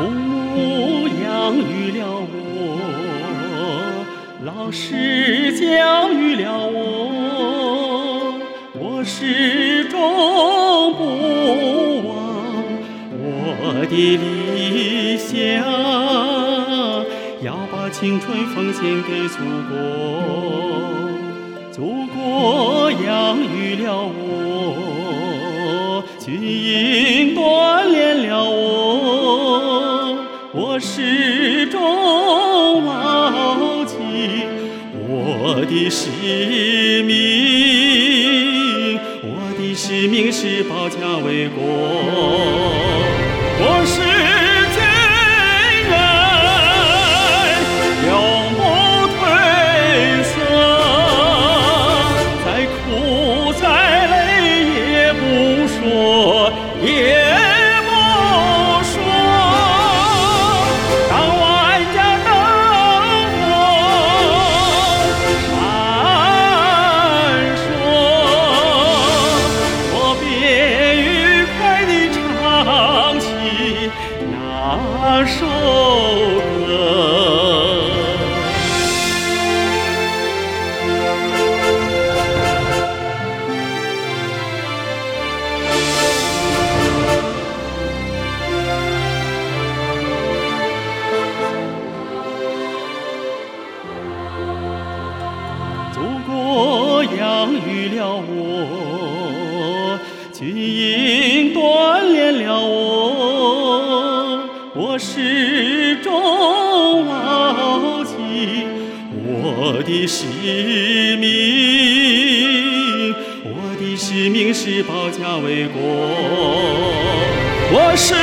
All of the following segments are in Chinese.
父母养育了我，老师教育了我，我始终不忘我的理想，要把青春奉献给祖国。祖国养育了我，军营我，始终牢记我的使命。我的使命是保家卫国，那首歌。祖国养育了我，军营锻炼了我，我始终牢记我的使命。我的使命是保家卫国，我是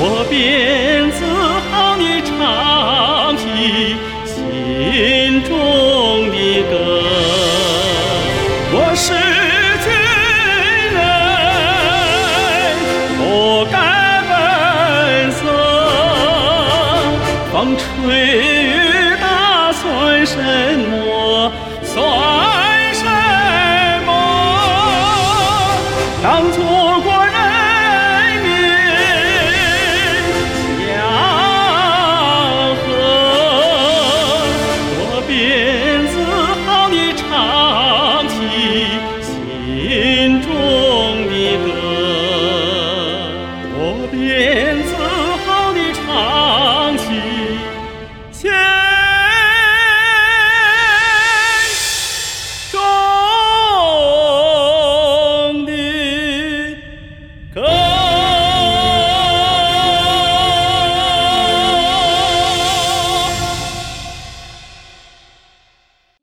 我便自豪地唱起心中的歌。我是军人，不改本色。风吹雨打算什么？